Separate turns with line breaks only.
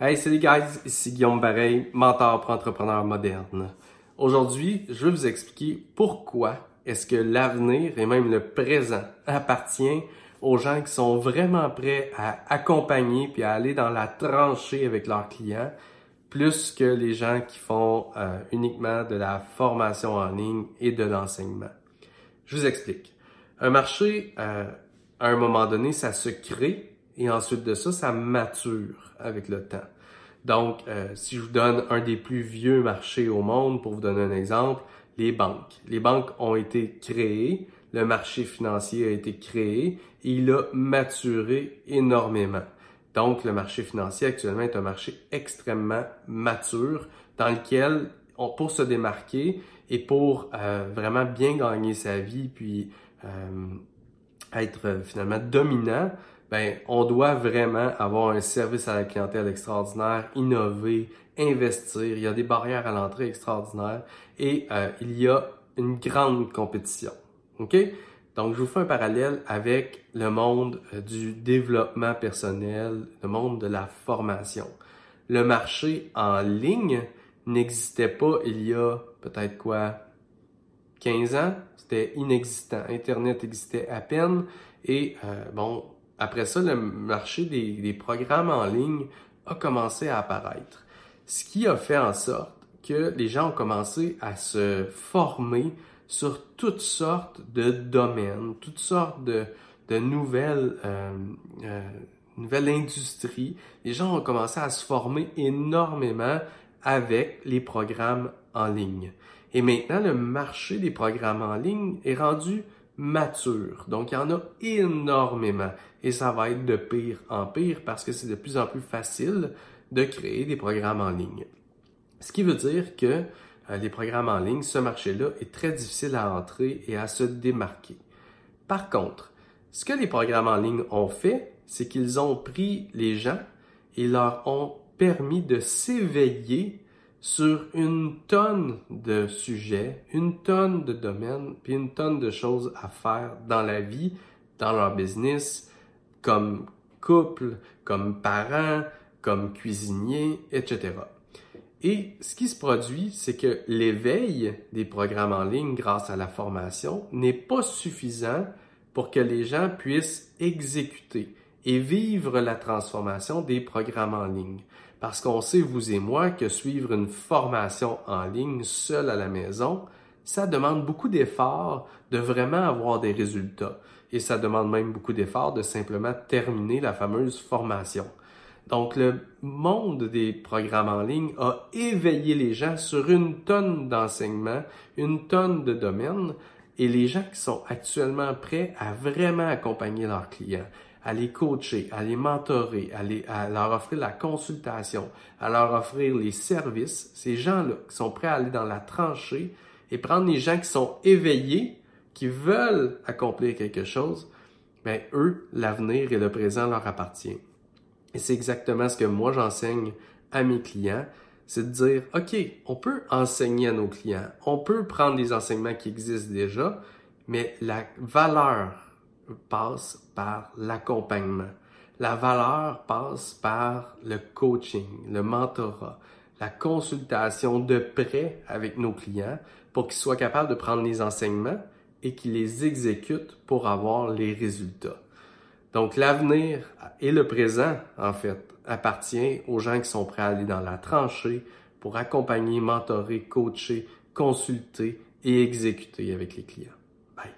Hey, salut guys, ici Guillaume Bareil, mentor pour entrepreneurs modernes. Aujourd'hui, je vais vous expliquer pourquoi est-ce que l'avenir et même le présent appartient aux gens qui sont vraiment prêts à accompagner puis à aller dans la tranchée avec leurs clients, plus que les gens qui font euh, uniquement de la formation en ligne et de l'enseignement. Je vous explique. Un marché, euh, à un moment donné, ça se crée et ensuite de ça, ça mature avec le temps. Donc, euh, si je vous donne un des plus vieux marchés au monde, pour vous donner un exemple, les banques. Les banques ont été créées, le marché financier a été créé et il a maturé énormément. Donc, le marché financier actuellement est un marché extrêmement mature dans lequel, on, pour se démarquer et pour euh, vraiment bien gagner sa vie, puis euh, être finalement dominant, ben, on doit vraiment avoir un service à la clientèle extraordinaire, innover, investir. Il y a des barrières à l'entrée extraordinaires et euh, il y a une grande compétition. OK? Donc, je vous fais un parallèle avec le monde euh, du développement personnel, le monde de la formation. Le marché en ligne n'existait pas il y a peut-être quoi? 15 ans, c'était inexistant. Internet existait à peine et euh, bon, après ça, le marché des, programmes en ligne a commencé à apparaître. Ce qui a fait en sorte que les gens ont commencé à se former sur toutes sortes de domaines, toutes sortes de, nouvelles, euh, euh, nouvelles industries. Les gens ont commencé à se former énormément avec les programmes en ligne. Et maintenant, le marché des programmes en ligne est rendu mature. Donc, il y en a énormément et ça va être de pire en pire parce que c'est de plus en plus facile de créer des programmes en ligne. Ce qui veut dire que euh, les programmes en ligne, ce marché-là est très difficile à entrer et à se démarquer. Par contre, ce que les programmes en ligne ont fait, c'est qu'ils ont pris les gens et leur ont permis de s'éveiller sur une tonne de sujets, une tonne de domaines, puis une tonne de choses à faire dans la vie, dans leur business, comme couple, comme parents, comme cuisinier, etc. Et ce qui se produit, c'est que l'éveil des programmes en ligne grâce à la formation n'est pas suffisant pour que les gens puissent exécuter et vivre la transformation des programmes en ligne. Parce qu'on sait, vous et moi, que suivre une formation en ligne seul à la maison, ça demande beaucoup d'efforts de vraiment avoir des résultats. Et ça demande même beaucoup d'efforts de simplement terminer la fameuse formation. Donc, le monde des programmes en ligne a éveillé les gens sur une tonne d'enseignements, une tonne de domaines, et les gens qui sont actuellement prêts à vraiment accompagner leurs clients, à les coacher, à les mentorer, à, à leur offrir la consultation, à leur offrir les services, ces gens-là qui sont prêts à aller dans la tranchée et prendre les gens qui sont éveillés, qui veulent accomplir quelque chose, ben eux, l'avenir et le présent leur appartient. Et c'est exactement ce que moi j'enseigne à mes clients, c'est de dire, OK, on peut enseigner à nos clients, on peut prendre des enseignements qui existent déjà, mais la valeur passe par l'accompagnement. La valeur passe par le coaching, le mentorat, la consultation de près avec nos clients pour qu'ils soient capables de prendre les enseignements et qu'ils les exécutent pour avoir les résultats. Donc l'avenir et le présent, en fait, appartient aux gens qui sont prêts à aller dans la tranchée pour accompagner, mentorer, coacher, consulter et exécuter avec les clients. Bye.